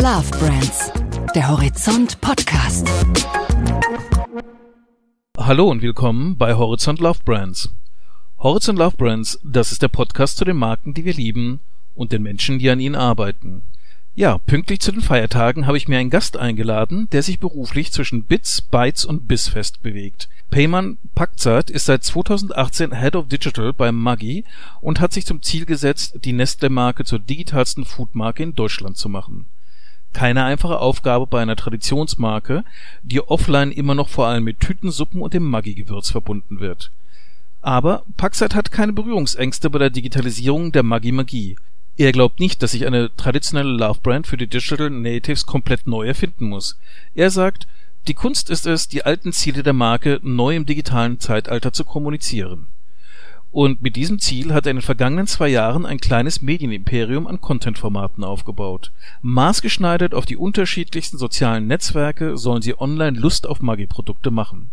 Love Brands, der Horizont Podcast. Hallo und willkommen bei Horizont Love Brands. Horizont Love Brands, das ist der Podcast zu den Marken, die wir lieben und den Menschen, die an ihnen arbeiten. Ja, pünktlich zu den Feiertagen habe ich mir einen Gast eingeladen, der sich beruflich zwischen Bits, Bytes und Bissfest bewegt. Peyman Pakzat ist seit 2018 Head of Digital bei Maggi und hat sich zum Ziel gesetzt, die Nestle-Marke zur digitalsten Foodmarke in Deutschland zu machen. Keine einfache Aufgabe bei einer Traditionsmarke, die offline immer noch vor allem mit Tütensuppen und dem Maggi-Gewürz verbunden wird. Aber Paxat hat keine Berührungsängste bei der Digitalisierung der Maggi-Magie. Er glaubt nicht, dass sich eine traditionelle Love-Brand für die Digital Natives komplett neu erfinden muss. Er sagt, die Kunst ist es, die alten Ziele der Marke neu im digitalen Zeitalter zu kommunizieren. Und mit diesem Ziel hat er in den vergangenen zwei Jahren ein kleines Medienimperium an Content-Formaten aufgebaut. Maßgeschneidert auf die unterschiedlichsten sozialen Netzwerke sollen sie online Lust auf Maggi-Produkte machen.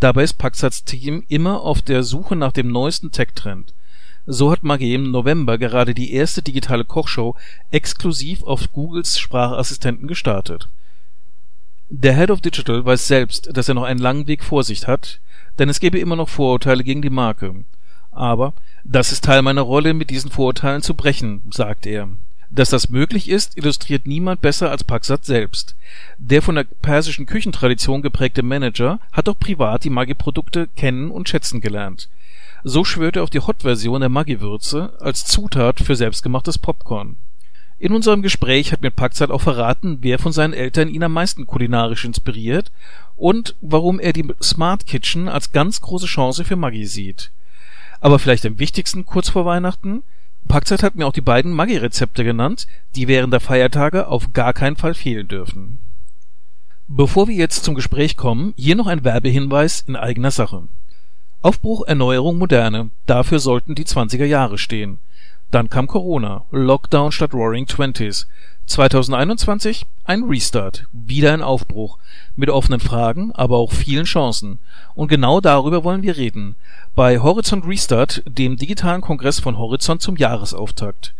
Dabei ist Paxats Team immer auf der Suche nach dem neuesten Tech-Trend. So hat Maggi im November gerade die erste digitale Kochshow exklusiv auf Googles Sprachassistenten gestartet. Der Head of Digital weiß selbst, dass er noch einen langen Weg vor sich hat, denn es gäbe immer noch Vorurteile gegen die Marke. Aber das ist Teil meiner Rolle, mit diesen Vorurteilen zu brechen, sagt er. Dass das möglich ist, illustriert niemand besser als Paxat selbst. Der von der persischen Küchentradition geprägte Manager hat auch privat die Maggi-Produkte kennen und schätzen gelernt. So schwört er auf die Hot-Version der Maggi-Würze als Zutat für selbstgemachtes Popcorn. In unserem Gespräch hat mir Paxat auch verraten, wer von seinen Eltern ihn am meisten kulinarisch inspiriert und warum er die Smart Kitchen als ganz große Chance für Maggi sieht. Aber vielleicht am wichtigsten kurz vor Weihnachten, Packzeit hat mir auch die beiden Maggi-Rezepte genannt, die während der Feiertage auf gar keinen Fall fehlen dürfen. Bevor wir jetzt zum Gespräch kommen, hier noch ein Werbehinweis in eigener Sache. Aufbruch, Erneuerung, Moderne, dafür sollten die 20er Jahre stehen. Dann kam Corona, Lockdown statt Roaring Twenties. 2021 ein Restart, wieder ein Aufbruch, mit offenen Fragen, aber auch vielen Chancen. Und genau darüber wollen wir reden. Bei Horizont Restart, dem digitalen Kongress von Horizont zum Jahresauftakt.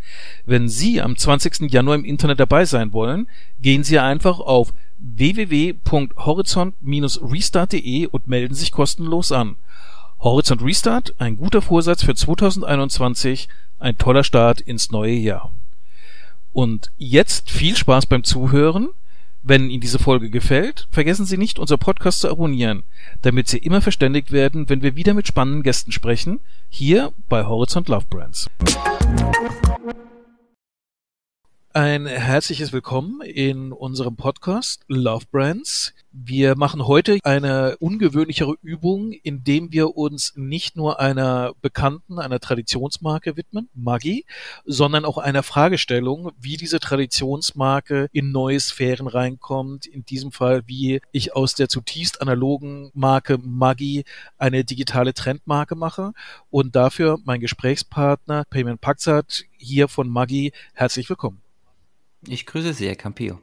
Wenn Sie am 20. Januar im Internet dabei sein wollen, gehen Sie einfach auf www.horizont-restart.de und melden sich kostenlos an. Horizont Restart, ein guter Vorsatz für 2021, ein toller Start ins neue Jahr. Und jetzt viel Spaß beim Zuhören. Wenn Ihnen diese Folge gefällt, vergessen Sie nicht, unser Podcast zu abonnieren, damit Sie immer verständigt werden, wenn wir wieder mit spannenden Gästen sprechen, hier bei Horizont Love Brands. Ein herzliches Willkommen in unserem Podcast Love Brands. Wir machen heute eine ungewöhnlichere Übung, indem wir uns nicht nur einer bekannten, einer Traditionsmarke widmen, Maggi, sondern auch einer Fragestellung, wie diese Traditionsmarke in neue Sphären reinkommt. In diesem Fall, wie ich aus der zutiefst analogen Marke Maggi eine digitale Trendmarke mache. Und dafür mein Gesprächspartner Payment Paxat hier von Maggi. Herzlich willkommen. Ich grüße Sie, Herr Campillo.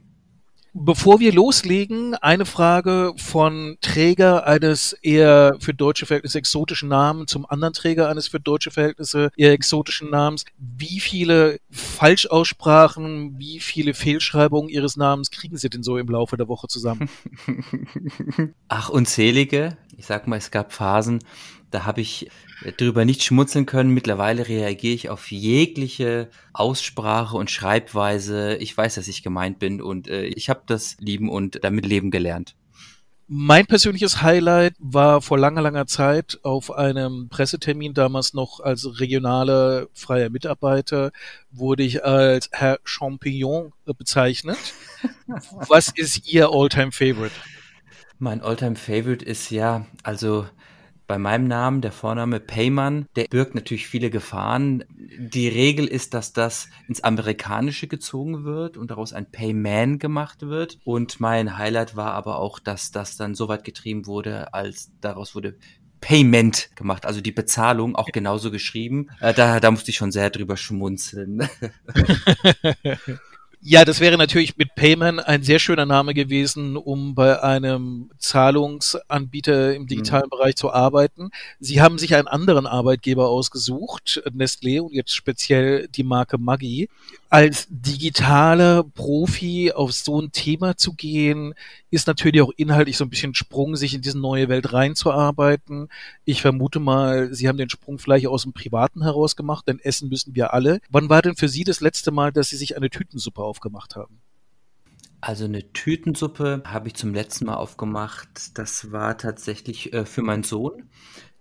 Bevor wir loslegen, eine Frage von Träger eines eher für deutsche Verhältnisse exotischen Namens zum anderen Träger eines für deutsche Verhältnisse eher exotischen Namens. Wie viele Falschaussprachen, wie viele Fehlschreibungen Ihres Namens kriegen Sie denn so im Laufe der Woche zusammen? Ach, unzählige. Ich sag mal, es gab Phasen, da habe ich drüber nicht schmunzeln können. Mittlerweile reagiere ich auf jegliche Aussprache und Schreibweise. Ich weiß, dass ich gemeint bin und äh, ich habe das lieben und damit leben gelernt. Mein persönliches Highlight war vor langer, langer Zeit auf einem Pressetermin, damals noch als regionaler freier Mitarbeiter, wurde ich als Herr Champignon bezeichnet. Was ist Ihr Alltime Favorite? Mein Alltime Favorite ist ja, also bei meinem Namen, der Vorname Payman, der birgt natürlich viele Gefahren. Die Regel ist, dass das ins Amerikanische gezogen wird und daraus ein Payman gemacht wird. Und mein Highlight war aber auch, dass das dann so weit getrieben wurde, als daraus wurde Payment gemacht, also die Bezahlung auch genauso geschrieben. Äh, da, da musste ich schon sehr drüber schmunzeln. Ja, das wäre natürlich mit Payman ein sehr schöner Name gewesen, um bei einem Zahlungsanbieter im digitalen mhm. Bereich zu arbeiten. Sie haben sich einen anderen Arbeitgeber ausgesucht, Nestlé und jetzt speziell die Marke Maggi. als digitaler Profi auf so ein Thema zu gehen, ist natürlich auch inhaltlich so ein bisschen Sprung, sich in diese neue Welt reinzuarbeiten. Ich vermute mal, Sie haben den Sprung vielleicht aus dem Privaten heraus gemacht, denn essen müssen wir alle. Wann war denn für Sie das letzte Mal, dass Sie sich eine Tütensuppe aufgemacht haben? Also eine Tütensuppe habe ich zum letzten Mal aufgemacht. Das war tatsächlich äh, für meinen Sohn,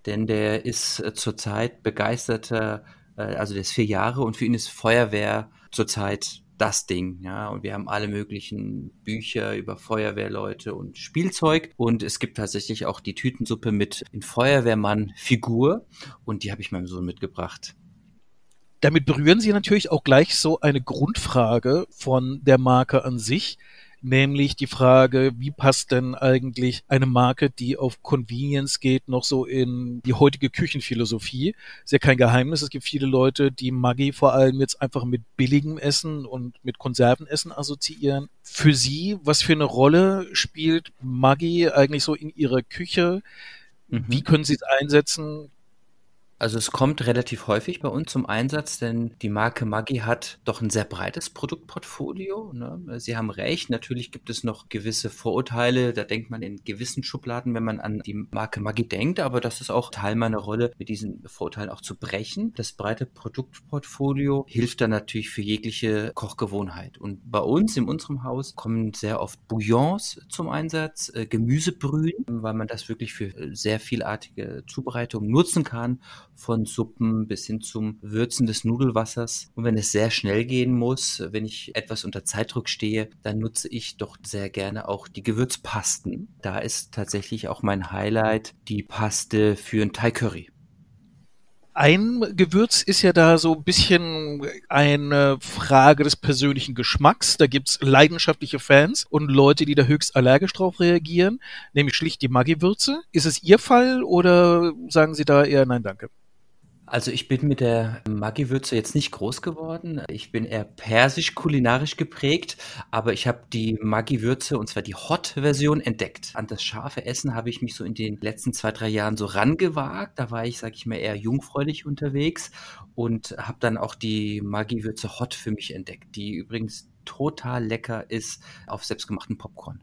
denn der ist äh, zurzeit begeisterter, äh, also der ist vier Jahre und für ihn ist Feuerwehr zurzeit das Ding, ja. Und wir haben alle möglichen Bücher über Feuerwehrleute und Spielzeug. Und es gibt tatsächlich auch die Tütensuppe mit in Feuerwehrmann-Figur. Und die habe ich meinem Sohn mitgebracht. Damit berühren Sie natürlich auch gleich so eine Grundfrage von der Marke an sich nämlich die Frage, wie passt denn eigentlich eine Marke, die auf Convenience geht, noch so in die heutige Küchenphilosophie? Ist ja kein Geheimnis. Es gibt viele Leute, die Maggi vor allem jetzt einfach mit billigem Essen und mit Konservenessen assoziieren. Für Sie, was für eine Rolle spielt Maggi eigentlich so in Ihrer Küche? Mhm. Wie können Sie es einsetzen? Also es kommt relativ häufig bei uns zum Einsatz, denn die Marke Maggi hat doch ein sehr breites Produktportfolio. Ne? Sie haben recht, natürlich gibt es noch gewisse Vorurteile, da denkt man in gewissen Schubladen, wenn man an die Marke Maggi denkt, aber das ist auch Teil meiner Rolle, mit diesen Vorurteilen auch zu brechen. Das breite Produktportfolio hilft dann natürlich für jegliche Kochgewohnheit. Und bei uns, in unserem Haus, kommen sehr oft Bouillons zum Einsatz, äh, Gemüsebrühen, weil man das wirklich für äh, sehr vielartige Zubereitungen nutzen kann von Suppen bis hin zum Würzen des Nudelwassers. Und wenn es sehr schnell gehen muss, wenn ich etwas unter Zeitdruck stehe, dann nutze ich doch sehr gerne auch die Gewürzpasten. Da ist tatsächlich auch mein Highlight die Paste für ein Thai Curry. Ein Gewürz ist ja da so ein bisschen eine Frage des persönlichen Geschmacks. Da gibt's leidenschaftliche Fans und Leute, die da höchst allergisch drauf reagieren, nämlich schlicht die Maggi-Würze. Ist es Ihr Fall oder sagen Sie da eher nein, danke? Also ich bin mit der Maggi-Würze jetzt nicht groß geworden. Ich bin eher persisch kulinarisch geprägt, aber ich habe die Maggi-Würze und zwar die Hot-Version entdeckt. An das scharfe Essen habe ich mich so in den letzten zwei, drei Jahren so rangewagt. Da war ich, sag ich mal, eher jungfräulich unterwegs und habe dann auch die Maggi-Würze Hot für mich entdeckt, die übrigens total lecker ist auf selbstgemachten Popcorn.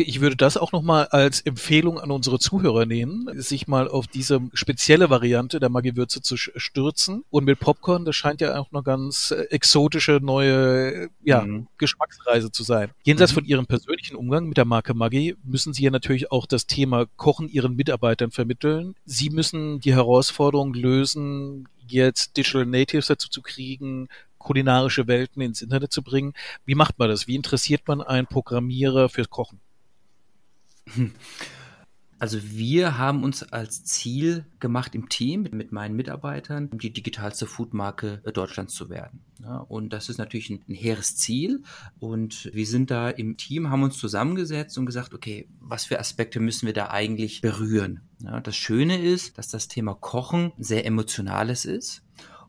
Ich würde das auch nochmal als Empfehlung an unsere Zuhörer nehmen, sich mal auf diese spezielle Variante der Maggi-Würze zu stürzen. Und mit Popcorn, das scheint ja auch eine ganz äh, exotische neue ja, mhm. Geschmacksreise zu sein. Jenseits mhm. von Ihrem persönlichen Umgang mit der Marke Maggi müssen Sie ja natürlich auch das Thema Kochen Ihren Mitarbeitern vermitteln. Sie müssen die Herausforderung lösen, jetzt Digital Natives dazu zu kriegen, kulinarische Welten ins Internet zu bringen. Wie macht man das? Wie interessiert man einen Programmierer fürs Kochen? Also wir haben uns als Ziel gemacht im Team mit, meinen Mitarbeitern, die digitalste Foodmarke Deutschlands zu werden. Ja, und das ist natürlich ein, ein hehres Ziel. Und wir sind da im Team, haben uns zusammengesetzt und gesagt, okay, was für Aspekte müssen wir da eigentlich berühren? Ja, das Schöne ist, dass das Thema Kochen sehr emotionales ist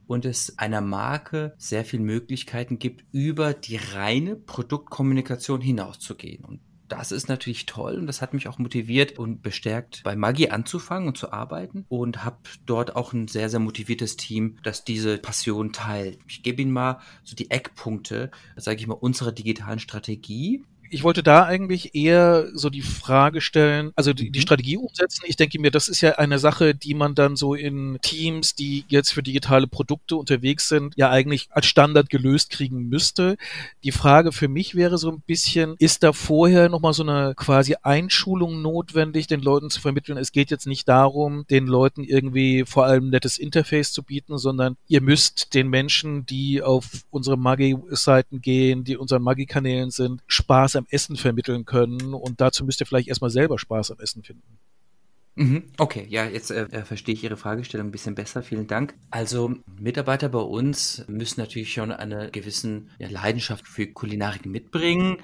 und es einer Marke sehr viele Möglichkeiten gibt, über die reine Produktkommunikation hinauszugehen. Und das ist natürlich toll und das hat mich auch motiviert und bestärkt, bei Maggi anzufangen und zu arbeiten und habe dort auch ein sehr, sehr motiviertes Team, das diese Passion teilt. Ich gebe Ihnen mal so die Eckpunkte, sage ich mal, unserer digitalen Strategie ich wollte da eigentlich eher so die Frage stellen, also die, die, mhm. Strategie umsetzen. Ich denke mir, das ist ja eine Sache, die man dann so in Teams, die jetzt für digitale Produkte unterwegs sind, ja eigentlich als Standard gelöst kriegen müsste. Die Frage für mich wäre so ein bisschen, ist da vorher nochmal so eine quasi Einschulung notwendig, den Leuten zu vermitteln? Es geht jetzt nicht darum, den Leuten irgendwie vor allem nettes Interface zu bieten, sondern ihr müsst den Menschen, die auf unsere Maggi-Seiten gehen, die unseren Maggi-Kanälen sind, Spaß am Essen vermitteln können und dazu müsst ihr vielleicht erstmal selber Spaß am Essen finden. Mhm. Okay, ja, jetzt äh, äh, verstehe ich Ihre Fragestellung ein bisschen besser. Vielen Dank. Also Mitarbeiter bei uns müssen natürlich schon eine gewissen ja, Leidenschaft für Kulinarik mitbringen.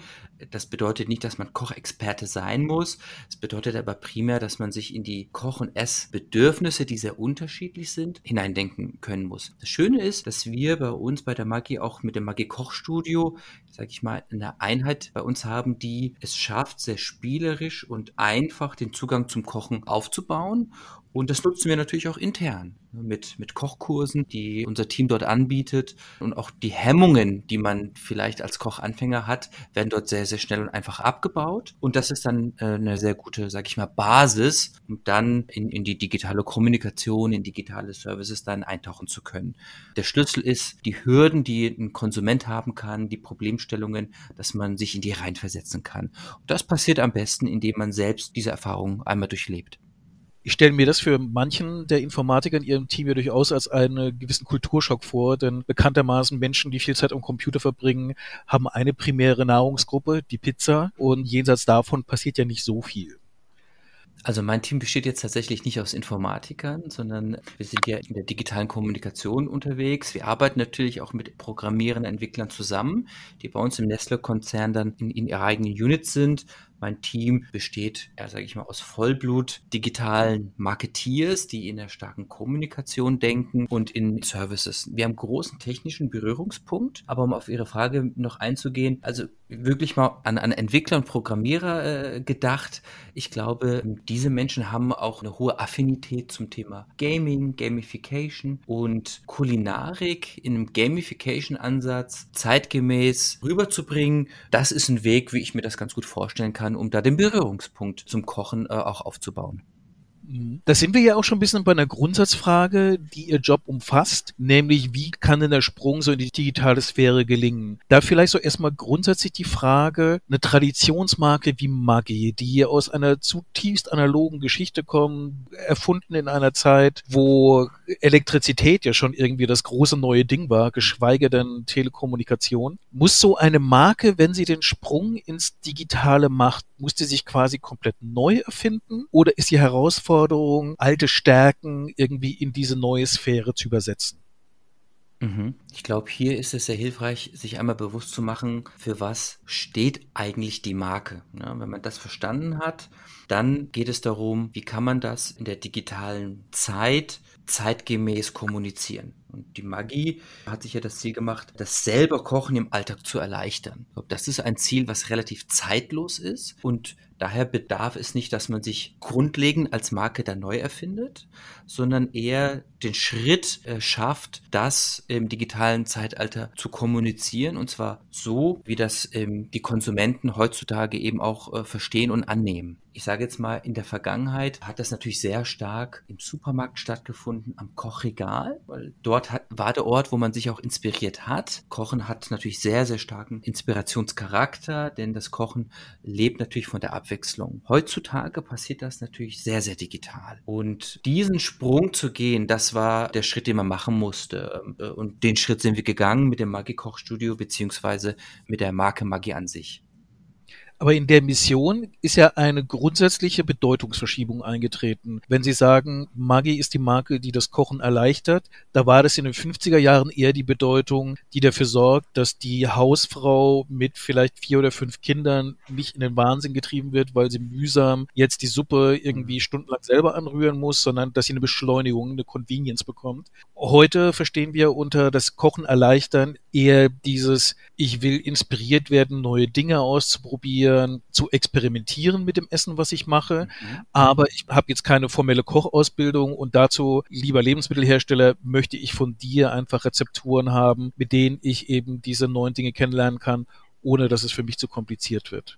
Das bedeutet nicht, dass man Kochexperte sein muss. Es bedeutet aber primär, dass man sich in die Koch- und Essbedürfnisse, die sehr unterschiedlich sind, hineindenken können muss. Das Schöne ist, dass wir bei uns bei der Maggi auch mit dem Maggi Kochstudio, sage ich mal, eine Einheit bei uns haben, die es schafft, sehr spielerisch und einfach den Zugang zum Kochen aufzubauen Und das nutzen wir natürlich auch intern ne, mit, mit Kochkursen, die unser Team dort anbietet. Und auch die Hemmungen, die man vielleicht als Kochanfänger hat, werden dort sehr, sehr schnell und einfach abgebaut. Und das ist dann äh, eine sehr gute, sag ich mal, Basis, um dann in, in die digitale Kommunikation, in digitale Services dann eintauchen zu können. Der Schlüssel ist die Hürden, die ein Konsument haben kann, die Problemstellungen, dass man sich in die reinversetzen kann. Und das passiert am besten, indem man selbst diese Erfahrung einmal durchlebt. Ich stelle mir das für manchen der Informatiker in ihrem Team ja durchaus als einen gewissen Kulturschock vor, denn bekanntermaßen Menschen, die viel Zeit am Computer verbringen, haben eine primäre Nahrungsgruppe, die Pizza, und jenseits davon passiert ja nicht so viel. Also mein Team besteht jetzt tatsächlich nicht aus Informatikern, sondern wir sind ja in der digitalen Kommunikation unterwegs. Wir arbeiten natürlich auch mit Programmierern, Entwicklern zusammen, die bei uns im Nestle-Konzern dann in, in ihrer eigenen Units sind. Mein Team besteht, ja, sage ich mal, aus Vollblut digitalen Marketeers, die in der starken Kommunikation denken und in Services. Wir haben großen technischen Berührungspunkt, aber um auf Ihre Frage noch einzugehen, also wirklich mal an, an Entwickler und Programmierer äh, gedacht. Ich glaube, diese Menschen haben auch eine hohe Affinität zum Thema Gaming, Gamification und Kulinarik in einem Gamification-Ansatz zeitgemäß rüberzubringen. Das ist ein Weg, wie ich mir das ganz gut vorstellen kann, um da den Berührungspunkt zum Kochen äh, auch aufzubauen. Da sind wir ja auch schon ein bisschen bei einer Grundsatzfrage, die Ihr Job umfasst, nämlich wie kann denn der Sprung so in die digitale Sphäre gelingen? Da vielleicht so erstmal grundsätzlich die Frage, eine Traditionsmarke wie Maggi, die aus einer zutiefst analogen Geschichte kommt, erfunden in einer Zeit, wo Elektrizität ja schon irgendwie das große neue Ding war, geschweige denn Telekommunikation. Muss so eine Marke, wenn sie den Sprung ins Digitale macht, muss sie sich quasi komplett neu erfinden oder ist die Herausforderung Herausforderung, alte Stärken irgendwie in diese neue Sphäre zu übersetzen. Mhm. Ich glaube, hier ist es sehr hilfreich, sich einmal bewusst zu machen, für was steht eigentlich die Marke. Ja, wenn man das verstanden hat, dann geht es darum, wie kann man das in der digitalen Zeit zeitgemäß kommunizieren. Und die Magie hat sich ja das Ziel gemacht, das selber Kochen im Alltag zu erleichtern. Das ist ein Ziel, was relativ zeitlos ist. Und Daher bedarf es nicht, dass man sich grundlegend als Marke da neu erfindet, sondern eher den Schritt äh, schafft, das im digitalen Zeitalter zu kommunizieren. Und zwar so, wie das ähm, die Konsumenten heutzutage eben auch äh, verstehen und annehmen. Ich sage jetzt mal, in der Vergangenheit hat das natürlich sehr stark im Supermarkt stattgefunden, am Kochregal, weil dort hat, war der Ort, wo man sich auch inspiriert hat. Kochen hat natürlich sehr, sehr starken Inspirationscharakter, denn das Kochen lebt natürlich von der Abwechslung. Heutzutage passiert das natürlich sehr, sehr digital. Und diesen Sprung zu gehen, das war der Schritt, den man machen musste. Und den Schritt sind wir gegangen mit dem Maggi Kochstudio beziehungsweise mit der Marke Maggi an sich. Aber in der Mission ist ja eine grundsätzliche Bedeutungsverschiebung eingetreten. Wenn Sie sagen, Maggi ist die Marke, die das Kochen erleichtert, da war das in den 50er Jahren eher die Bedeutung, die dafür sorgt, dass die Hausfrau mit vielleicht vier oder fünf Kindern nicht in den Wahnsinn getrieben wird, weil sie mühsam jetzt die Suppe irgendwie stundenlang selber anrühren muss, sondern dass sie eine Beschleunigung, eine Convenience bekommt. Heute verstehen wir unter das Kochen erleichtern eher dieses, ich will inspiriert werden, neue Dinge auszuprobieren, ausprobieren, zu experimentieren mit dem Essen, was ich mache. Mhm. Aber ich habe jetzt keine formelle Kochausbildung und dazu, lieber Lebensmittelhersteller, möchte ich von dir einfach Rezepturen haben, mit denen ich eben diese neuen Dinge kennenlernen kann, ohne dass es für mich zu kompliziert wird.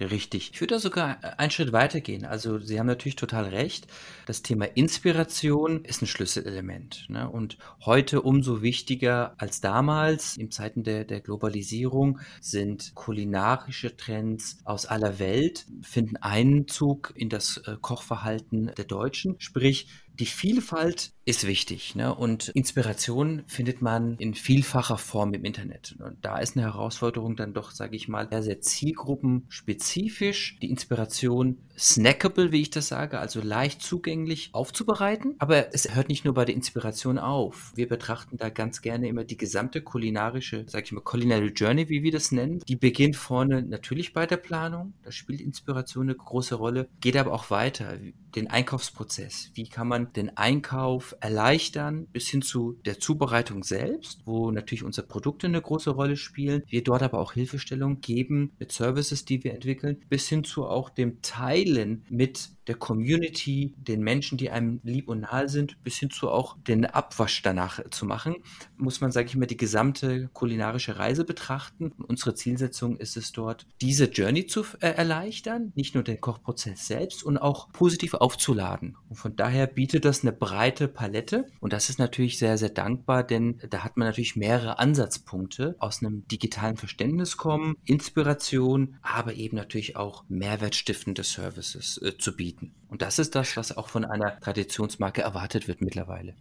Richtig. Ich würde da sogar einen Schritt weiter gehen. Also Sie haben natürlich total recht. Das Thema Inspiration ist ein Schlüsselelement. Ne? Und heute umso wichtiger als damals, in Zeiten der, der Globalisierung, sind kulinarische Trends aus aller Welt, finden Einzug in das äh, Kochverhalten der Deutschen. Sprich, die Vielfalt ist wichtig ne? und Inspiration findet man in vielfacher Form im Internet. Und da ist eine Herausforderung dann doch, sage ich mal, sehr, sehr zielgruppenspezifisch, die Inspiration snackable, wie ich das sage, also leicht zugänglich aufzubereiten. Aber es hört nicht nur bei der Inspiration auf. Wir betrachten da ganz gerne immer die gesamte kulinarische, sage ich mal, Culinary Journey, wie wir das nennen. Die beginnt vorne natürlich bei der Planung. Da spielt Inspiration eine große Rolle, geht aber auch weiter. Den Einkaufsprozess. Wie kann man den Einkauf erleichtern bis hin zu der Zubereitung selbst, wo natürlich unsere Produkte eine große Rolle spielen. Wir dort aber auch Hilfestellung geben mit Services, die wir entwickeln, bis hin zu auch dem Teilen mit der Community, den Menschen, die einem lieb und nahe sind, bis hin zu auch den Abwasch danach zu machen, muss man, sage ich mal, die gesamte kulinarische Reise betrachten. Unsere Zielsetzung ist es dort, diese Journey zu äh, erleichtern, nicht nur den Kochprozess selbst und auch positiv aufzuladen. Und von daher bietet das eine breite Palette und das ist natürlich sehr, sehr dankbar, denn da hat man natürlich mehrere Ansatzpunkte aus einem digitalen Verständnis kommen, Inspiration, aber eben natürlich auch mehrwertstiftende Services äh, zu bieten bieten. Und das ist das, was auch von einer Traditionsmarke erwartet wird mittlerweile.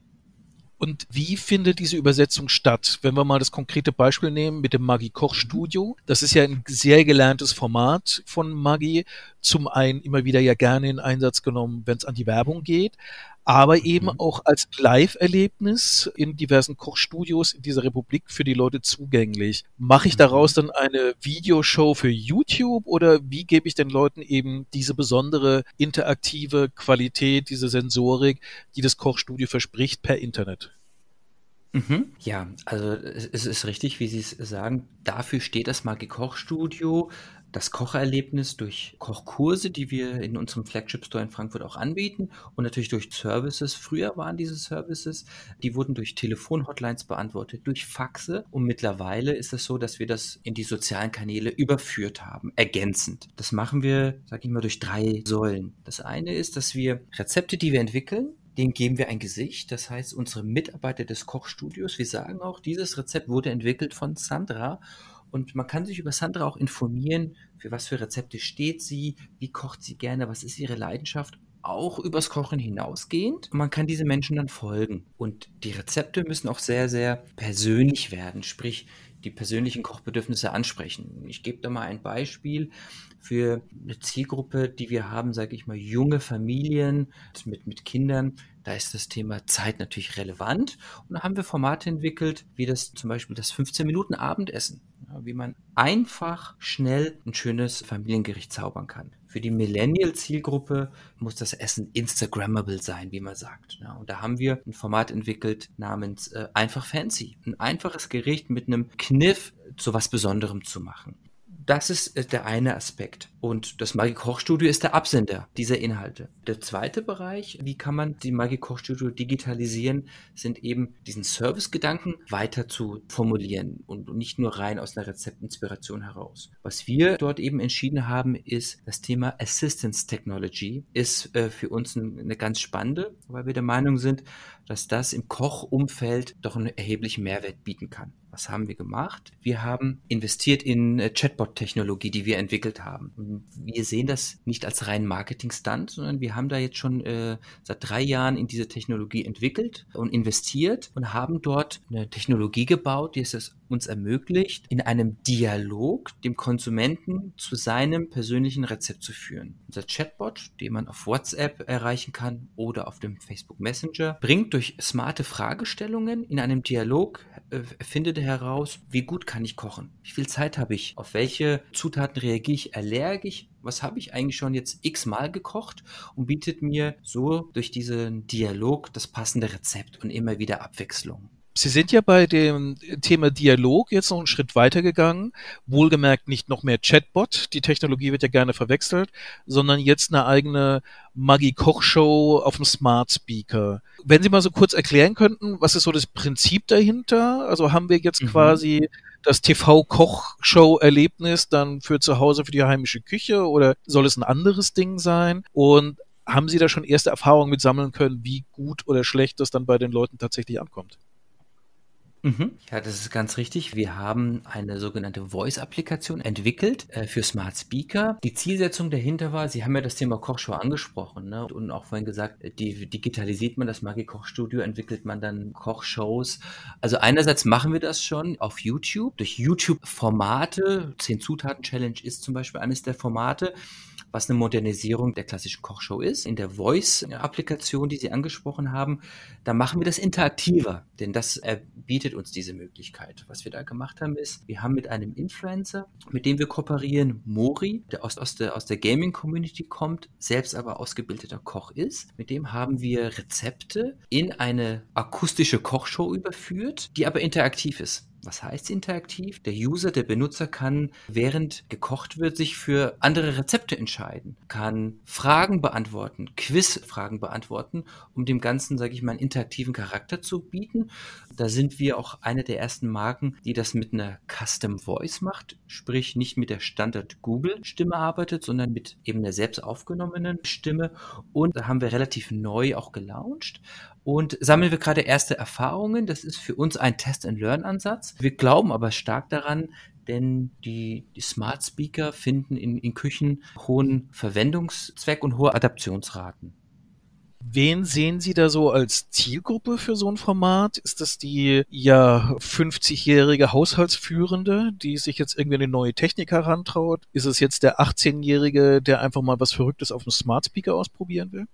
Und wie findet diese Übersetzung statt? Wenn wir mal das konkrete Beispiel nehmen mit dem Maggi Koch Studio. Das ist ja ein sehr gelerntes Format von Maggi. Zum einen immer wieder ja gerne in Einsatz genommen, wenn es an die Werbung geht aber eben mhm. auch als Live-Erlebnis in diversen Kochstudios in dieser Republik für die Leute zugänglich. Mache ich daraus mhm. dann eine Videoshow für YouTube oder wie gebe ich den Leuten eben diese besondere interaktive Qualität, diese Sensorik, die das Kochstudio verspricht, per Internet? Mhm. Ja, also es ist richtig, wie Sie es sagen. Dafür steht das Magi Kochstudio das Kocherlebnis durch Kochkurse, die wir in unserem Flagship Store in Frankfurt auch anbieten und natürlich durch Services. Früher waren diese Services, die wurden durch Telefonhotlines beantwortet, durch Faxe und mittlerweile ist es so, dass wir das in die sozialen Kanäle überführt haben, ergänzend. Das machen wir, sag ich mal, durch drei Säulen. Das eine ist, dass wir Rezepte, die wir entwickeln, denen geben wir ein Gesicht. Das heißt, unsere Mitarbeiter des Kochstudios, wir sagen auch, dieses Rezept wurde entwickelt von Sandra und man kann sich über Sandra auch informieren, für was für Rezepte steht sie, wie kocht sie gerne, was ist ihre Leidenschaft auch übers Kochen hinausgehend. Man kann diese Menschen dann folgen. Und die Rezepte müssen auch sehr, sehr persönlich werden, sprich die persönlichen Kochbedürfnisse ansprechen. Ich gebe da mal ein Beispiel für eine Zielgruppe, die wir haben, sage ich mal, junge Familien mit, mit Kindern. Da ist das Thema Zeit natürlich relevant. Und da haben wir Formate entwickelt, wie das zum Beispiel das 15 Minuten Abendessen wie man einfach schnell ein schönes Familiengericht zaubern kann. Für die Millennial-Zielgruppe muss das Essen Instagrammable sein, wie man sagt. und da haben wir ein Format entwickelt namens äh, Einfach Fancy. Ein einfaches Gericht mit einem Kniff zu was Besonderem zu machen das ist äh, der eine Aspekt. Und das Maggi Kochstudio ist der Absender dieser Inhalte. Der zweite Bereich, wie kann man die Maggi Kochstudio digitalisieren, sind eben diesen Servicegedanken weiter zu formulieren und nicht nur rein aus einer Rezeptinspiration heraus. Was wir dort eben entschieden haben, ist das Thema Assistance Technology ist äh, für uns eine ganz spannende, weil wir der Meinung sind, dass das im Kochumfeld doch einen erheblichen Mehrwert bieten kann. Was haben wir gemacht? Wir haben investiert in äh, Chatbot-Technologie, die wir entwickelt haben. Wir sehen das nicht als rein Marketing-Stunt, sondern wir haben da jetzt schon äh, seit drei Jahren in diese Technologie entwickelt und investiert und haben dort eine Technologie gebaut, die es uns ermöglicht, in einem Dialog dem Konsumenten zu seinem persönlichen Rezept zu führen. Unser Chatbot, den man auf WhatsApp erreichen kann oder auf dem Facebook Messenger, bringt durch smarte Fragestellungen in einem Dialog, äh, findet heraus, wie gut kann ich kochen? Wie viel Zeit habe ich? Auf welche Zutaten reagiere ich allergisch? Was habe ich eigentlich schon jetzt x-mal gekocht? Und bietet mir so durch diesen Dialog das passende Rezept und immer wieder Abwechslung. Sie sind ja bei dem Thema Dialog jetzt noch einen Schritt weitergegangen. Wohlgemerkt nicht noch mehr Chatbot, die Technologie wird ja gerne verwechselt, sondern jetzt eine eigene Maggi-Koch-Show auf dem Smart Speaker. Wenn Sie mal so kurz erklären könnten, was ist so das Prinzip dahinter? Also haben wir jetzt mhm. quasi das TV-Koch-Show-Erlebnis dann für zu Hause, für die heimische Küche oder soll es ein anderes Ding sein? Und haben Sie da schon erste Erfahrungen mit sammeln können, wie gut oder schlecht das dann bei den Leuten tatsächlich ankommt? Mhm. Ja, das ist ganz richtig. Wir haben eine sogenannte Voice-Applikation entwickelt äh, für Smart Speaker. Die Zielsetzung dahinter war, Sie haben ja das Thema Kochshow angesprochen ne? und auch vorhin gesagt, die, digitalisiert man das Maggi Kochstudio, entwickelt man dann Kochshows. Also einerseits machen wir das schon auf YouTube, durch YouTube-Formate. 10 Zutaten-Challenge ist zum Beispiel eines der Formate was eine Modernisierung der klassischen Kochshow ist. In der Voice-Applikation, die Sie angesprochen haben, da machen wir das interaktiver, denn das bietet uns diese Möglichkeit. Was wir da gemacht haben, ist, wir haben mit einem Influencer, mit dem wir kooperieren, Mori, der aus, aus der, aus der Gaming-Community kommt, selbst aber ausgebildeter Koch ist. Mit dem haben wir Rezepte in eine akustische Kochshow überführt, die aber interaktiv ist. Was heißt interaktiv? Der User, der Benutzer kann, während gekocht wird, sich für andere Rezepte entscheiden, kann Fragen beantworten, Quizfragen beantworten, um dem Ganzen, sage ich mal, einen interaktiven Charakter zu bieten. Da sind wir auch eine der ersten Marken, die das mit einer Custom Voice macht, sprich nicht mit der Standard Google Stimme arbeitet, sondern mit eben der selbst aufgenommenen Stimme. Und da haben wir relativ neu auch gelauncht und sammeln wir gerade erste Erfahrungen. Das ist für uns ein Test-and-Learn-Ansatz. Wir glauben aber stark daran, denn die, die Smart Speaker finden in, in Küchen hohen Verwendungszweck und hohe Adaptionsraten. Wen sehen Sie da so als Zielgruppe für so ein Format? Ist das die ja 50-jährige Haushaltsführende, die sich jetzt irgendwie eine neue Technik herantraut? Ist es jetzt der 18-jährige, der einfach mal was Verrücktes auf dem Smart Speaker ausprobieren will?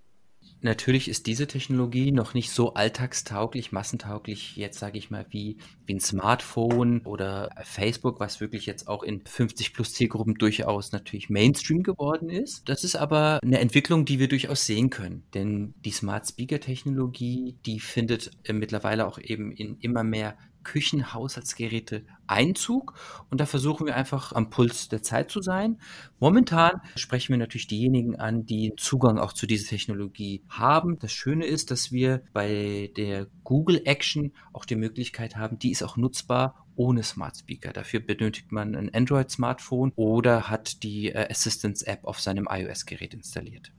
Natürlich ist diese Technologie noch nicht so alltagstauglich, massentauglich, jetzt sage ich mal, wie, wie ein Smartphone oder Facebook, was wirklich jetzt auch in 50 plus Zielgruppen durchaus natürlich Mainstream geworden ist. Das ist aber eine Entwicklung, die wir durchaus sehen können. Denn die Smart Speaker Technologie, die findet äh, mittlerweile auch eben in immer mehr Küchenhaushaltsgeräte Einzug und da versuchen wir einfach am Puls der Zeit zu sein. Momentan sprechen wir natürlich diejenigen an, die Zugang auch zu dieser Technologie haben. Das Schöne ist, dass wir bei der Google Action auch die Möglichkeit haben, die ist auch nutzbar ohne Smart Speaker. Dafür benötigt man ein Android-Smartphone oder hat die äh, Assistance-App auf seinem iOS-Gerät installiert.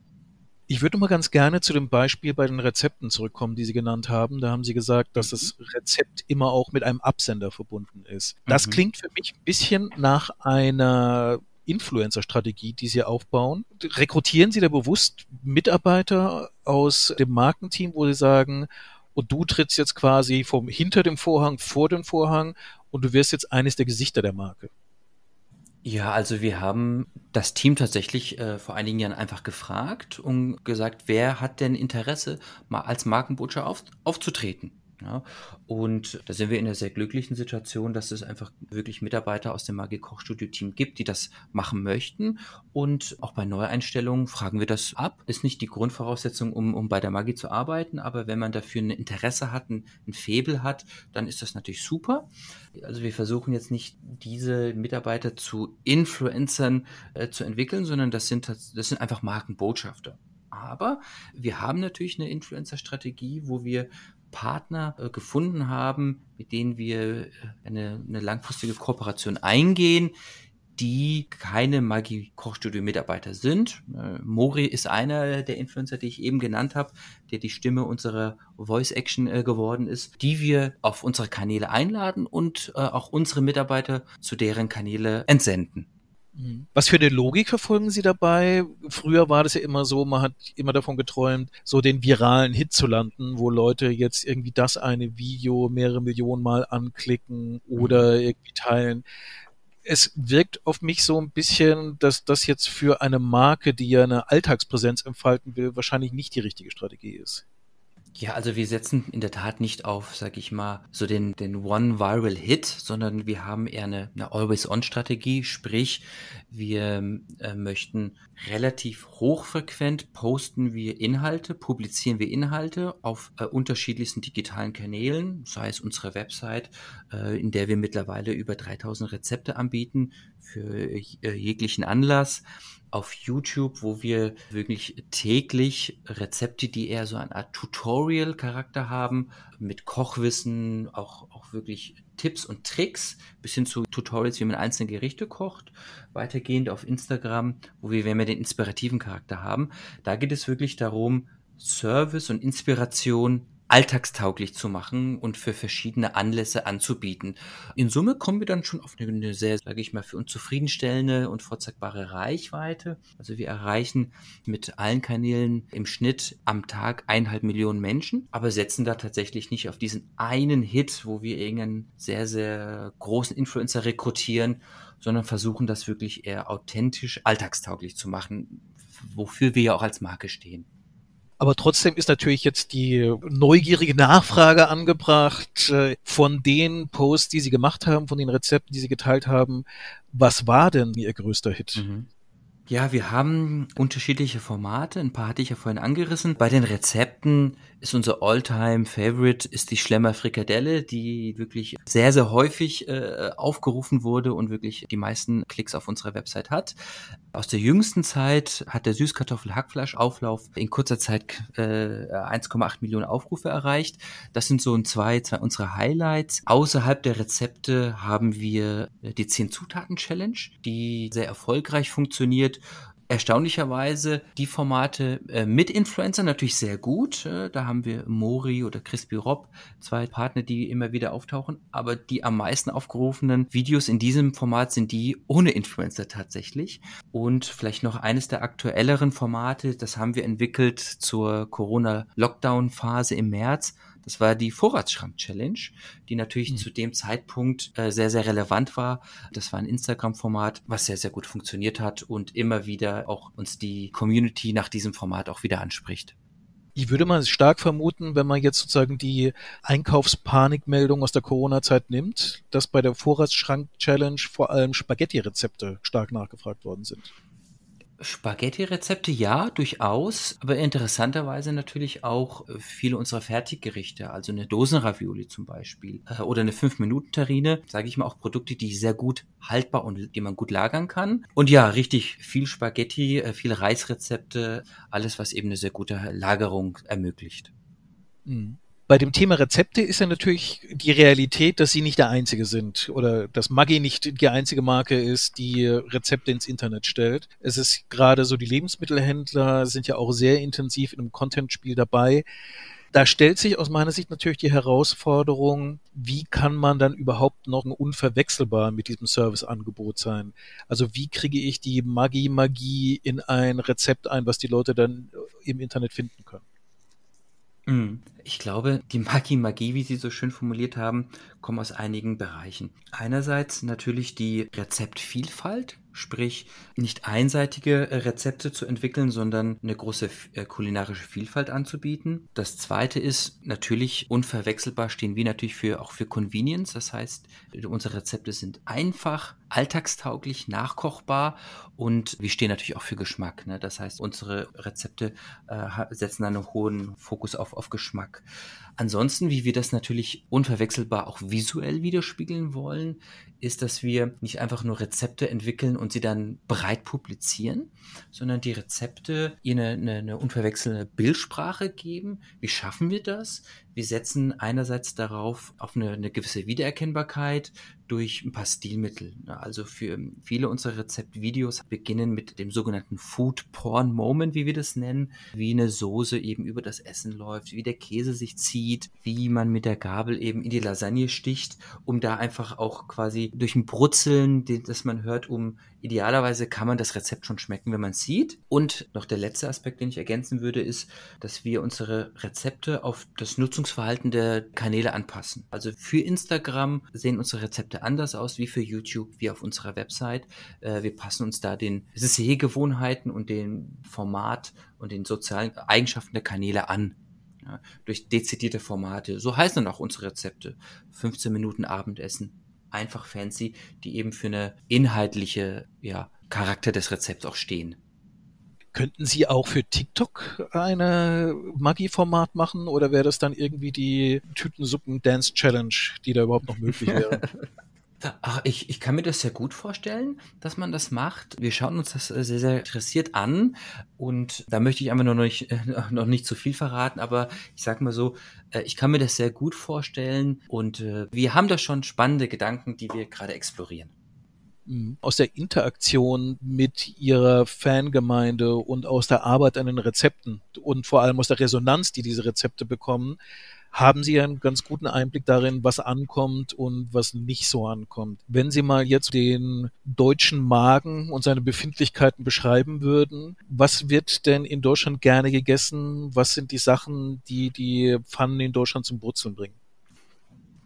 Ich würde mal ganz gerne zu dem Beispiel bei den Rezepten zurückkommen, die Sie genannt haben. Da haben Sie gesagt, dass das mhm. Rezept immer auch mit einem Absender verbunden ist. Das mhm. klingt für mich ein bisschen nach einer Influencer-Strategie, die Sie aufbauen. Rekrutieren Sie da bewusst Mitarbeiter aus dem Markenteam, wo Sie sagen, und du trittst jetzt quasi vom hinter dem Vorhang vor den Vorhang und du wirst jetzt eines der Gesichter der Marke? Ja, also wir haben das Team tatsächlich äh, vor einigen Jahren einfach gefragt und gesagt, wer hat denn Interesse, mal als Markenbotschafter auf, aufzutreten? Ja, und da sind wir in einer sehr glücklichen Situation, dass es einfach wirklich Mitarbeiter aus dem Magie Kochstudio Team gibt, die das machen möchten. Und auch bei Neueinstellungen fragen wir das ab. Ist nicht die Grundvoraussetzung, um, um bei der Magie zu arbeiten, aber wenn man dafür ein Interesse hat, ein, ein Febel hat, dann ist das natürlich super. Also wir versuchen jetzt nicht diese Mitarbeiter zu Influencern äh, zu entwickeln, sondern das sind, das sind einfach Markenbotschafter. Aber wir haben natürlich eine Influencer-Strategie, wo wir Partner äh, gefunden haben, mit denen wir äh, eine, eine langfristige Kooperation eingehen, die keine Magie Kochstudio Mitarbeiter sind. Äh, Mori ist einer der Influencer, die ich eben genannt habe, der die Stimme unserer Voice Action geworden ist, die wir auf unsere Kanäle einladen und auch unsere Mitarbeiter zu deren Kanäle entsenden. Mhm. Was für eine Logik verfolgen Sie dabei? Früher war das ja immer so, man hat immer davon geträumt, so den viralen Hit zu landen, wo Leute jetzt irgendwie das eine Video mehrere Millionen Mal anklicken oder mhm. irgendwie teilen. Es wirkt auf mich so ein bisschen, dass das jetzt für eine Marke, die ja eine Alltagspräsenz entfalten will, wahrscheinlich nicht die richtige Strategie ist. Ja, also wir setzen in der Tat nicht auf, sag ich mal, so den, den One Viral Hit, sondern wir haben eher eine, eine Always-On-Strategie, sprich, wir äh, möchten relativ hochfrequent posten wir Inhalte, publizieren wir Inhalte auf äh, unterschiedlichsten digitalen Kanälen, sei es unsere Website, äh, in der wir mittlerweile über 3000 Rezepte anbieten für äh, jeglichen Anlass auf YouTube, wo wir wirklich täglich Rezepte, die eher so eine Art Tutorial-Charakter haben, mit Kochwissen, auch, auch wirklich Tipps und Tricks, bis hin zu Tutorials, wie man einzelne Gerichte kocht. Weitergehend auf Instagram, wo wir mehr den inspirativen Charakter haben. Da geht es wirklich darum, Service und Inspiration alltagstauglich zu machen und für verschiedene Anlässe anzubieten. In Summe kommen wir dann schon auf eine, sehr, sage ich mal, für uns zufriedenstellende und vorzeigbare Reichweite. Also wir erreichen mit allen Kanälen im Schnitt am Tag eineinhalb Millionen Menschen, aber setzen da tatsächlich nicht auf diesen einen Hit, wo wir irgendeinen sehr, sehr großen Influencer rekrutieren, sondern versuchen das wirklich eher authentisch, alltagstauglich zu machen, wofür wir ja auch als Marke stehen. Aber trotzdem ist natürlich jetzt die neugierige Nachfrage angebracht äh, von den Posts, die Sie gemacht haben, von den Rezepten, die Sie geteilt haben. Was war denn Ihr größter Hit? Mhm. Ja, wir haben unterschiedliche Formate. Ein paar hatte ich ja vorhin angerissen. Bei den Rezepten ist unser Alltime favorite ist die Schlemmer Frikadelle, die wirklich sehr, sehr häufig äh, aufgerufen wurde und wirklich die meisten Klicks auf unserer Website hat. Aus der jüngsten Zeit hat der Süßkartoffel-Hackfleisch-Auflauf in kurzer Zeit äh, 1,8 Millionen Aufrufe erreicht. Das sind so ein zwei, zwei unserer Highlights. Außerhalb der Rezepte haben wir die 10-Zutaten-Challenge, die sehr erfolgreich funktioniert erstaunlicherweise die Formate äh, mit Influencer natürlich sehr gut. Äh, da haben wir Mori oder Crispy Rob, zwei Partner, die immer wieder auftauchen. Aber die am meisten aufgerufenen Videos in diesem Format sind die ohne Influencer tatsächlich. Und vielleicht noch eines der aktuelleren Formate, das haben wir entwickelt zur Corona-Lockdown-Phase im März das war die Vorratsschrank-Challenge, die natürlich mhm. zu dem Zeitpunkt äh, sehr, sehr relevant war. Das war ein Instagram-Format, was sehr, sehr gut funktioniert hat und immer wieder auch uns die Community nach diesem Format auch wieder anspricht. Ich würde mal stark vermuten, wenn man jetzt sozusagen die Einkaufspanikmeldung aus der Corona-Zeit nimmt, dass bei der Vorratsschrank-Challenge vor allem Spaghetti-Rezepte stark nachgefragt worden sind. Spaghetti-Rezepte ja, durchaus, aber interessanterweise natürlich auch äh, viele unserer Fertiggerichte, also eine Dosenravioli zum Beispiel äh, oder eine 5-Minuten-Terrine, sage ich mal auch Produkte, die sehr gut haltbar und die man gut lagern kann. Und ja, richtig viel Spaghetti, äh, viele Reisrezepte, alles, was eben eine sehr gute Lagerung ermöglicht. Mhm. Bei dem Thema Rezepte ist ja natürlich die Realität, dass sie nicht der einzige sind oder dass Maggi nicht die einzige Marke ist, die Rezepte ins Internet stellt. Es ist gerade so, die Lebensmittelhändler sind ja auch sehr intensiv in einem Content-Spiel dabei. Da stellt sich aus meiner Sicht natürlich die Herausforderung, wie kann man dann überhaupt noch unverwechselbar mit diesem Serviceangebot sein? Also wie kriege ich die Maggi-Magie in ein Rezept ein, was die Leute dann im Internet finden können? Mhm. Ich glaube, die Magie-Magie, wie Sie so schön formuliert haben, kommen aus einigen Bereichen. Einerseits natürlich die Rezeptvielfalt, sprich nicht einseitige Rezepte zu entwickeln, sondern eine große äh, kulinarische Vielfalt anzubieten. Das zweite ist natürlich unverwechselbar stehen wir natürlich für auch für Convenience, das heißt, unsere Rezepte sind einfach, alltagstauglich, nachkochbar und wir stehen natürlich auch für Geschmack. Ne? Das heißt, unsere Rezepte äh, setzen einen hohen Fokus auf, auf Geschmack. Ansonsten, wie wir das natürlich unverwechselbar auch visuell widerspiegeln wollen, ist, dass wir nicht einfach nur Rezepte entwickeln und sie dann breit publizieren, sondern die Rezepte ihnen eine, eine, unverwechselnde Bildsprache geben. Wie schaffen wir das? Wir setzen einerseits darauf auf eine, eine gewisse Wiedererkennbarkeit durch ein paar Stilmittel. Also für viele unserer Rezeptvideos beginnen mit dem sogenannten Food Porn Moment, wie wir das nennen, wie eine Soße eben über das Essen läuft, wie der Käse sich zieht, wie man mit der Gabel eben in die Lasagne sticht, um da einfach auch quasi durch ein Brutzeln, das man hört, um idealerweise kann man das Rezept schon schmecken, wenn man es sieht. Und noch der letzte Aspekt, den ich ergänzen würde, ist, dass wir unsere Rezepte auf das Nutzungsverhalten der Kanäle anpassen. Also für Instagram sehen unsere Rezepte anders aus wie für YouTube, wie auf unserer Website. Äh, wir passen uns da den Sehgewohnheiten und dem Format und den sozialen Eigenschaften der Kanäle an. Ja, durch dezidierte Formate. So heißen dann auch unsere Rezepte. 15 Minuten Abendessen, einfach fancy, die eben für eine inhaltliche ja, Charakter des Rezepts auch stehen. Könnten Sie auch für TikTok eine Maggi-Format machen oder wäre das dann irgendwie die Tütensuppen-Dance-Challenge, die da überhaupt noch möglich wäre? Ach, ich, ich kann mir das sehr gut vorstellen, dass man das macht. Wir schauen uns das äh, sehr, sehr interessiert an und da möchte ich einfach noch nicht, äh, noch nicht zu viel verraten, aber ich sag mal so, äh, ich kann mir das sehr gut vorstellen und wir haben da schon spannende Gedanken, die wir gerade explorieren mhm. aus der Interaktion mit ihrer Fangemeinde und aus der Arbeit an den Rezepten und vor allem aus der Resonanz, die diese Rezepte bekommen, haben Sie einen ganz guten Einblick darin, was ankommt und was nicht so ankommt. Wenn Sie mal jetzt den deutschen Magen und seine Befindlichkeiten beschreiben würden, was wird denn in Deutschland gerne gegessen? Was sind die Sachen, die die Pfannen in Deutschland zum Brutzeln bringen?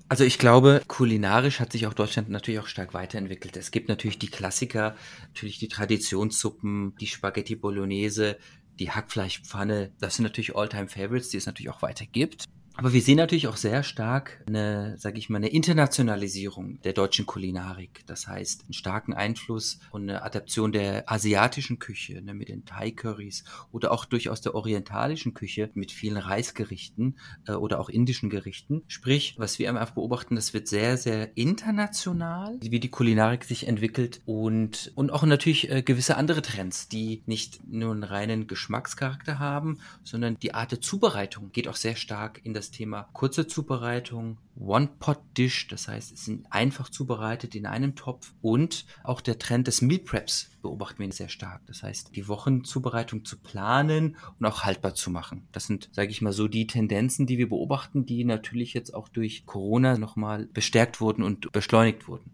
Also ich glaube, kulinarisch hat sich auch Deutschland natürlich auch stark weiterentwickelt. Es gibt natürlich die Klassiker, natürlich die Traditionssuppen, die Spaghetti Bolognese, die Hackfleischpfanne. Das sind natürlich Alltime Favorites, die es natürlich auch weiter gibt. Aber wir sehen natürlich auch sehr stark eine, sage ich mal, eine Internationalisierung der deutschen Kulinarik. Das heißt, einen starken Einfluss und eine Adaption der asiatischen Küche ne, mit den Thai-Curries oder auch durchaus der orientalischen Küche mit vielen Reisgerichten äh, oder auch indischen Gerichten. Sprich, was wir einfach beobachten, das wird sehr, sehr international, wie die Kulinarik sich entwickelt und, und auch natürlich äh, gewisse andere Trends, die nicht nur einen reinen Geschmackscharakter haben, sondern die Art der Zubereitung geht auch sehr stark in das das Thema kurze Zubereitung, One-Pot-Dish, das heißt, es sind einfach zubereitet in einem Topf und auch der Trend des Meal Preps beobachten wir sehr stark. Das heißt, die Wochenzubereitung zu planen und auch haltbar zu machen. Das sind, sage ich mal, so die Tendenzen, die wir beobachten, die natürlich jetzt auch durch Corona nochmal bestärkt wurden und beschleunigt wurden.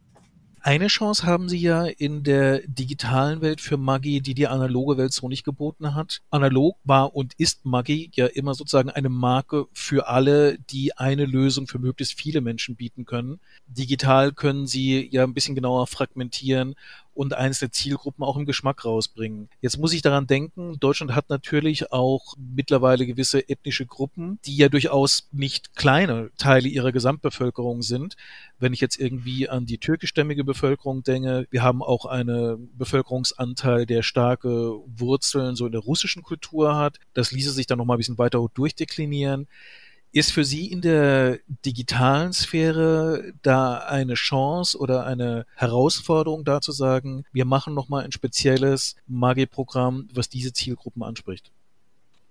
Eine Chance haben sie ja in der digitalen Welt für Maggi, die die analoge Welt so nicht geboten hat. Analog war und ist Maggi ja immer sozusagen eine Marke für alle, die eine Lösung für möglichst viele Menschen bieten können. Digital können sie ja ein bisschen genauer fragmentieren und einzelne Zielgruppen auch im Geschmack rausbringen. Jetzt muss ich daran denken, Deutschland hat natürlich auch mittlerweile gewisse ethnische Gruppen, die ja durchaus nicht kleine Teile ihrer Gesamtbevölkerung sind. Wenn ich jetzt irgendwie an die türkischstämmige Bevölkerung denke, wir haben auch einen Bevölkerungsanteil, der starke Wurzeln so in der russischen Kultur hat. Das ließe sich dann nochmal ein bisschen weiter durchdeklinieren. Ist für Sie in der digitalen Sphäre da eine Chance oder eine Herausforderung, da zu sagen, wir machen nochmal ein spezielles Magi-Programm, was diese Zielgruppen anspricht?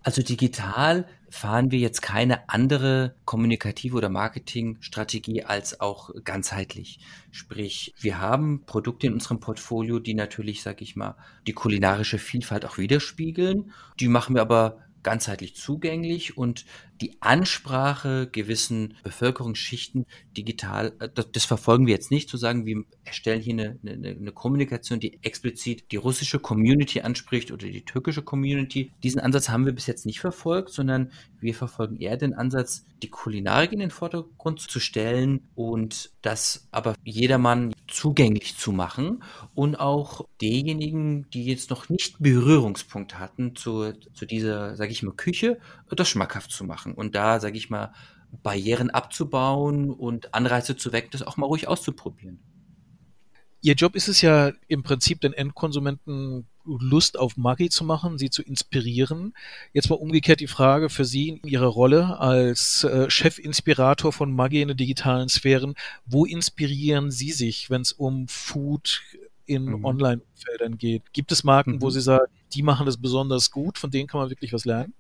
Also digital fahren wir jetzt keine andere kommunikative oder Marketingstrategie als auch ganzheitlich. Sprich, wir haben Produkte in unserem Portfolio, die natürlich, sag ich mal, die kulinarische Vielfalt auch widerspiegeln. Die machen wir aber ganzheitlich zugänglich und die Ansprache gewissen Bevölkerungsschichten digital, äh, das, das, verfolgen wir jetzt nicht, zu sagen, wir erstellen hier eine, eine, eine Kommunikation, die explizit die russische Community anspricht oder die türkische Community. Diesen Ansatz haben wir bis jetzt nicht verfolgt, sondern wir verfolgen eher den Ansatz, die Kulinarik in den Vordergrund zu stellen und das aber jedermann zugänglich zu machen und auch diejenigen, die jetzt noch nicht Berührungspunkt hatten zu, zu dieser, sage ich mal, Küche, das schmackhaft zu machen und da, sage ich mal, Barrieren abzubauen und Anreize zu wecken, das auch mal ruhig auszuprobieren. Ihr Job ist es ja im Prinzip den Endkonsumenten Lust auf Maggi zu machen, sie zu inspirieren. Jetzt mal umgekehrt die Frage für Sie in Ihrer Rolle als äh, Chefinspirator von Maggi in den digitalen Sphären. Wo inspirieren Sie sich, wenn es um Food in mhm. Online-Feldern geht? Gibt es Marken, mhm. wo Sie sagen, die machen das besonders gut, von denen kann man wirklich was lernen?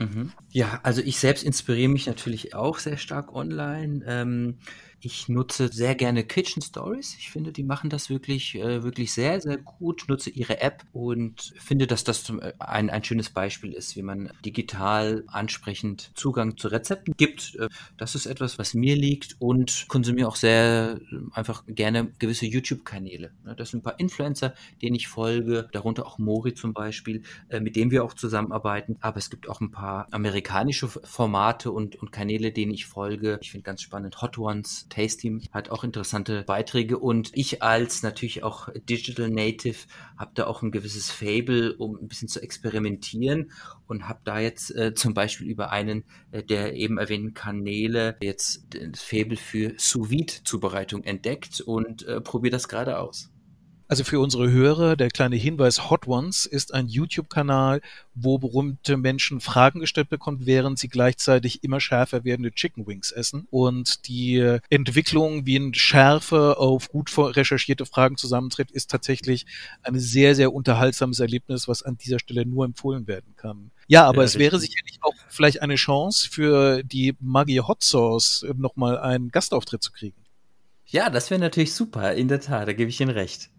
Mhm. Ja, also ich selbst inspiriere mich natürlich auch sehr stark online. Ähm, ich nutze sehr gerne Kitchen Stories. Ich finde, die machen das wirklich, äh, wirklich sehr, sehr gut. Nutze ihre App und finde, dass das zum, äh, ein, ein schönes Beispiel ist, wie man digital ansprechend Zugang zu Rezepten gibt. Äh, das ist etwas, was mir liegt und konsumiere auch sehr äh, einfach gerne gewisse YouTube-Kanäle. Ne, das sind ein paar Influencer, denen ich folge, darunter auch Mori zum Beispiel, mit dem wir auch zusammenarbeiten. Aber es gibt auch ein paar amerikanische Formate und, und Kanäle, denen ich folge. Ich finde ganz spannend Hot Ones, Taste hat auch interessante Beiträge und ich als natürlich auch Digital Native habe da auch ein gewisses Fable, um ein bisschen zu experimentieren und habe da jetzt äh, zum Beispiel über einen äh, der eben erwähnten Kanäle jetzt das Fable für Sous Vide Zubereitung entdeckt und äh, probiere das gerade aus. Also für unsere Hörer, der kleine Hinweis, Hot Ones ist ein YouTube-Kanal, wo berühmte Menschen Fragen gestellt bekommen, während sie gleichzeitig immer schärfer werdende Chicken Wings essen. Und die Entwicklung, wie ein Schärfe auf gut recherchierte Fragen zusammentritt, ist tatsächlich ein sehr, sehr unterhaltsames Erlebnis, was an dieser Stelle nur empfohlen werden kann. Ja, aber ja, es wäre sicherlich auch vielleicht eine Chance für die Maggi Hot Sauce nochmal einen Gastauftritt zu kriegen. Ja, das wäre natürlich super, in der Tat, da gebe ich Ihnen recht.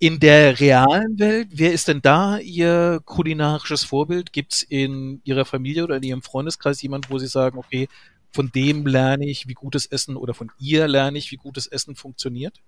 In der realen Welt, wer ist denn da Ihr kulinarisches Vorbild? Gibt es in Ihrer Familie oder in Ihrem Freundeskreis jemand, wo Sie sagen, okay, von dem lerne ich, wie gutes Essen oder von ihr lerne ich, wie gutes Essen funktioniert?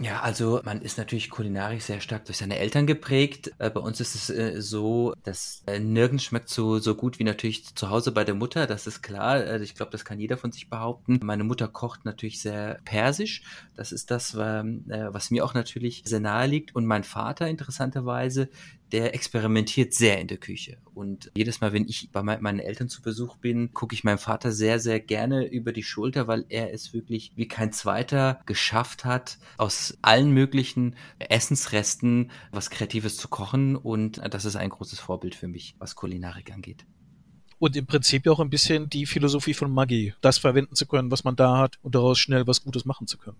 Ja, also man ist natürlich kulinarisch sehr stark durch seine Eltern geprägt. Äh, bei uns ist es äh, so, dass äh, nirgends schmeckt so, so gut wie natürlich zu Hause bei der Mutter, das ist klar. Ich glaube, das kann jeder von sich behaupten. Meine Mutter kocht natürlich sehr persisch. Das ist das, was mir auch natürlich sehr nahe liegt. Und mein Vater interessanterweise, der experimentiert sehr in der Küche. Und jedes Mal, wenn ich bei meinen Eltern zu Besuch bin, gucke ich meinem Vater sehr, sehr gerne über die Schulter, weil er es wirklich wie kein zweiter geschafft hat, aus allen möglichen Essensresten was Kreatives zu kochen. Und das ist ein großes Vorbild für mich, was Kulinarik angeht und im Prinzip ja auch ein bisschen die Philosophie von Maggi, das verwenden zu können, was man da hat und daraus schnell was Gutes machen zu können.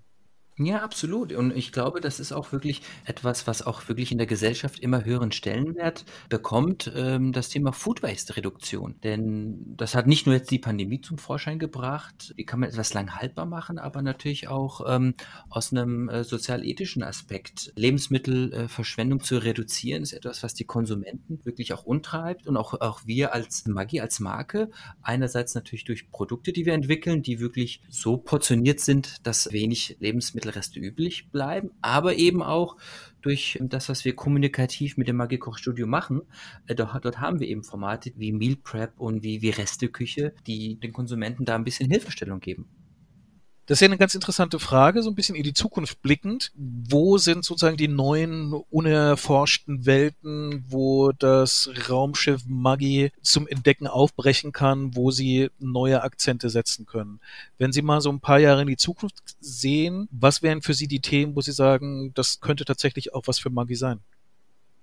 Ja, absolut. Und ich glaube, das ist auch wirklich etwas, was auch wirklich in der Gesellschaft immer höheren Stellenwert bekommt, ähm, das Thema Food Waste Reduktion. Denn das hat nicht nur jetzt die Pandemie zum Vorschein gebracht, wie kann man etwas lang haltbar machen, aber natürlich auch ähm, aus einem äh, sozial-ethischen Aspekt. Lebensmittelverschwendung äh, zu reduzieren, ist etwas, was die Konsumenten wirklich auch untreibt und auch, auch wir als Maggi, als Marke, einerseits natürlich durch Produkte, die wir entwickeln, die wirklich so portioniert sind, dass wenig Lebensmittel Reste üblich bleiben, aber eben auch durch das, was wir kommunikativ mit dem Magikoch-Studio machen. Äh, dort, dort, haben wir eben Formate wie Meal Prep und wie, wie Resteküche, die den Konsumenten da ein bisschen Hilfestellung geben. Das ist ja eine ganz interessante Frage, so ein bisschen in die Zukunft blickend. Wo sind sozusagen die neuen, unerforschten Welten, wo das Raumschiff Maggie zum Entdecken aufbrechen kann, wo sie neue Akzente setzen können? Wenn Sie mal so ein paar Jahre in die Zukunft sehen, was wären für Sie die Themen, wo Sie sagen, das könnte tatsächlich auch was für Maggie sein?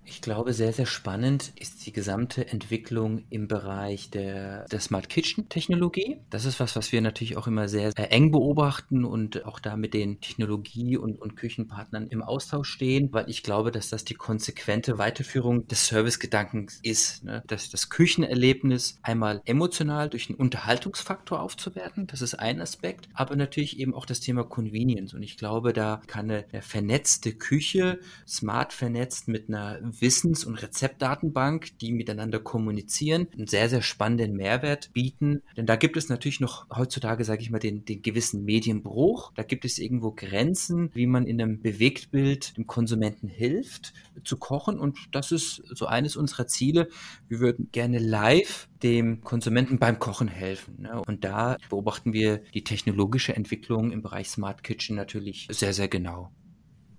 Ich glaube, sehr, sehr spannend ist die gesamte Entwicklung im Bereich der, der Smart Kitchen Technologie. Das ist was, was wir natürlich auch immer sehr, sehr eng beobachten und auch da mit den Technologie- und, und Küchenpartnern im Austausch stehen, weil ich glaube, dass das die konsequente Weiterführung des Servicegedankens ist. Ne? Dass das Küchenerlebnis einmal emotional durch einen Unterhaltungsfaktor aufzuwerten, das ist ein Aspekt, aber natürlich eben auch das Thema Convenience. Und ich glaube, da kann eine, eine vernetzte Küche, smart vernetzt mit einer Wissens- und Rezeptdatenbank, die miteinander kommunizieren, einen sehr, sehr spannenden Mehrwert bieten. Denn da gibt es natürlich noch heutzutage, sage ich mal, den, den gewissen Medienbruch. Da gibt es irgendwo Grenzen, wie man in einem Bewegtbild dem Konsumenten hilft, zu kochen. Und das ist so eines unserer Ziele. Wir würden gerne live dem Konsumenten beim Kochen helfen. Ne? Und da beobachten wir die technologische Entwicklung im Bereich Smart Kitchen natürlich sehr, sehr genau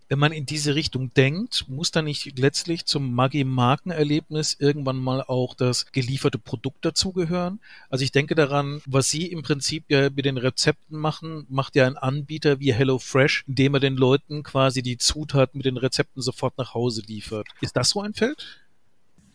wenn man in diese Richtung denkt, muss dann nicht letztlich zum Maggi-Markenerlebnis irgendwann mal auch das gelieferte Produkt dazugehören? Also ich denke daran, was Sie im Prinzip ja mit den Rezepten machen, macht ja ein Anbieter wie HelloFresh, indem er den Leuten quasi die Zutaten mit den Rezepten sofort nach Hause liefert. Ist das so ein Feld?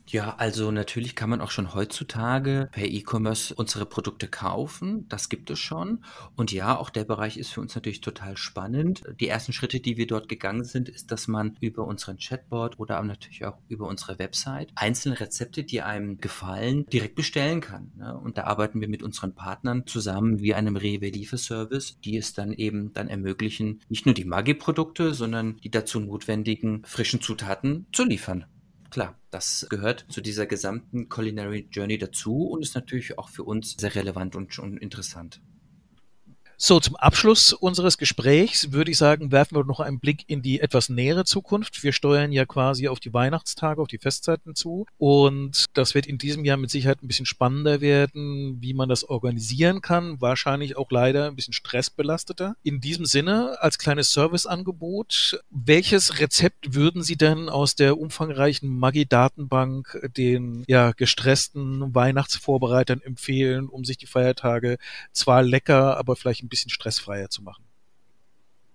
Ja, also natürlich kann man auch schon heutzutage per E-Commerce unsere Produkte kaufen. Das gibt es schon. Und ja, auch der Bereich ist für uns natürlich total spannend. Die ersten Schritte, die wir dort gegangen sind, ist, dass man über unseren Chatbot oder natürlich auch über unsere Website einzelne Rezepte, die einem gefallen, direkt bestellen kann. Ne? Und da arbeiten wir mit unseren Partnern zusammen wie einem Rewe Lieferservice, die es dann eben dann ermöglichen, nicht nur die Maggi-Produkte, sondern die dazu notwendigen frischen Zutaten zu liefern klar, das gehört zu dieser gesamten Culinary Journey dazu und ist natürlich auch für uns sehr relevant und, und interessant. So, zum Abschluss unseres Gesprächs würde ich sagen, werfen wir noch einen Blick in die etwas nähere Zukunft. Wir steuern ja quasi auf die Weihnachtstage, auf die Festzeiten zu. Und das wird in diesem Jahr mit Sicherheit ein bisschen spannender werden, wie man das organisieren kann. Wahrscheinlich auch leider ein bisschen stressbelasteter. In diesem Sinne, als kleines Serviceangebot, welches Rezept würden Sie denn aus der umfangreichen Maggi-Datenbank den ja, gestressten Weihnachtsvorbereitern empfehlen, um sich die Feiertage zwar lecker, aber vielleicht ein bisschen stressfreier zu machen.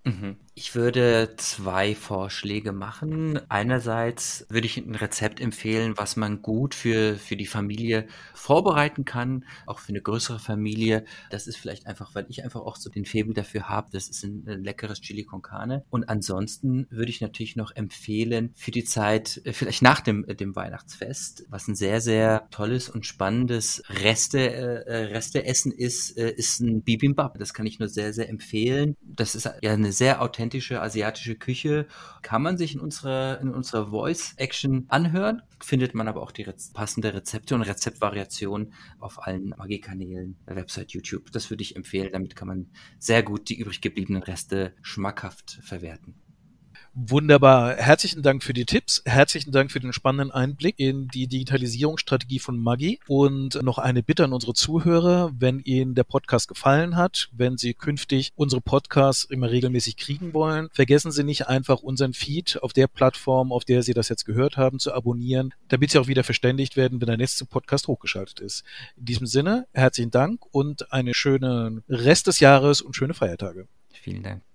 Mhm. Ich würde zwei Vorschläge machen. Einerseits würde ich ein Rezept empfehlen, was man gut für, für die Familie vorbereiten kann, auch für eine größere Familie. Das ist vielleicht einfach, weil ich einfach auch so den Febel dafür habe. Das ist ein, ein leckeres Chili con Carne. Und ansonsten würde ich natürlich noch empfehlen, für die Zeit, äh, vielleicht nach dem, äh, dem Weihnachtsfest, was ein sehr, sehr tolles und spannendes Reste, äh, Resteessen ist, äh, ist ein Bibimbap. Das kann ich nur sehr, sehr empfehlen. Das ist ja eine sehr authentische authentische asiatische Küche kann man sich in unserer, in unserer Voice-Action anhören. Findet man aber auch die Rez passende Rezepte und Rezeptvariationen auf allen Magie-Kanälen, Website, YouTube. Das würde ich empfehlen. Damit kann man sehr gut die übrig gebliebenen Reste schmackhaft verwerten. Wunderbar. Herzlichen Dank für die Tipps. Herzlichen Dank für den spannenden Einblick in die Digitalisierungsstrategie von Maggi. Und noch eine Bitte an unsere Zuhörer, wenn Ihnen der Podcast gefallen hat, wenn Sie künftig unsere Podcasts immer regelmäßig kriegen wollen, vergessen Sie nicht einfach unseren Feed auf der Plattform, auf der Sie das jetzt gehört haben, zu abonnieren, damit Sie auch wieder verständigt werden, wenn der nächste Podcast hochgeschaltet ist. In diesem Sinne, herzlichen Dank und eine schöne Rest des Jahres und schöne Feiertage. Vielen Dank.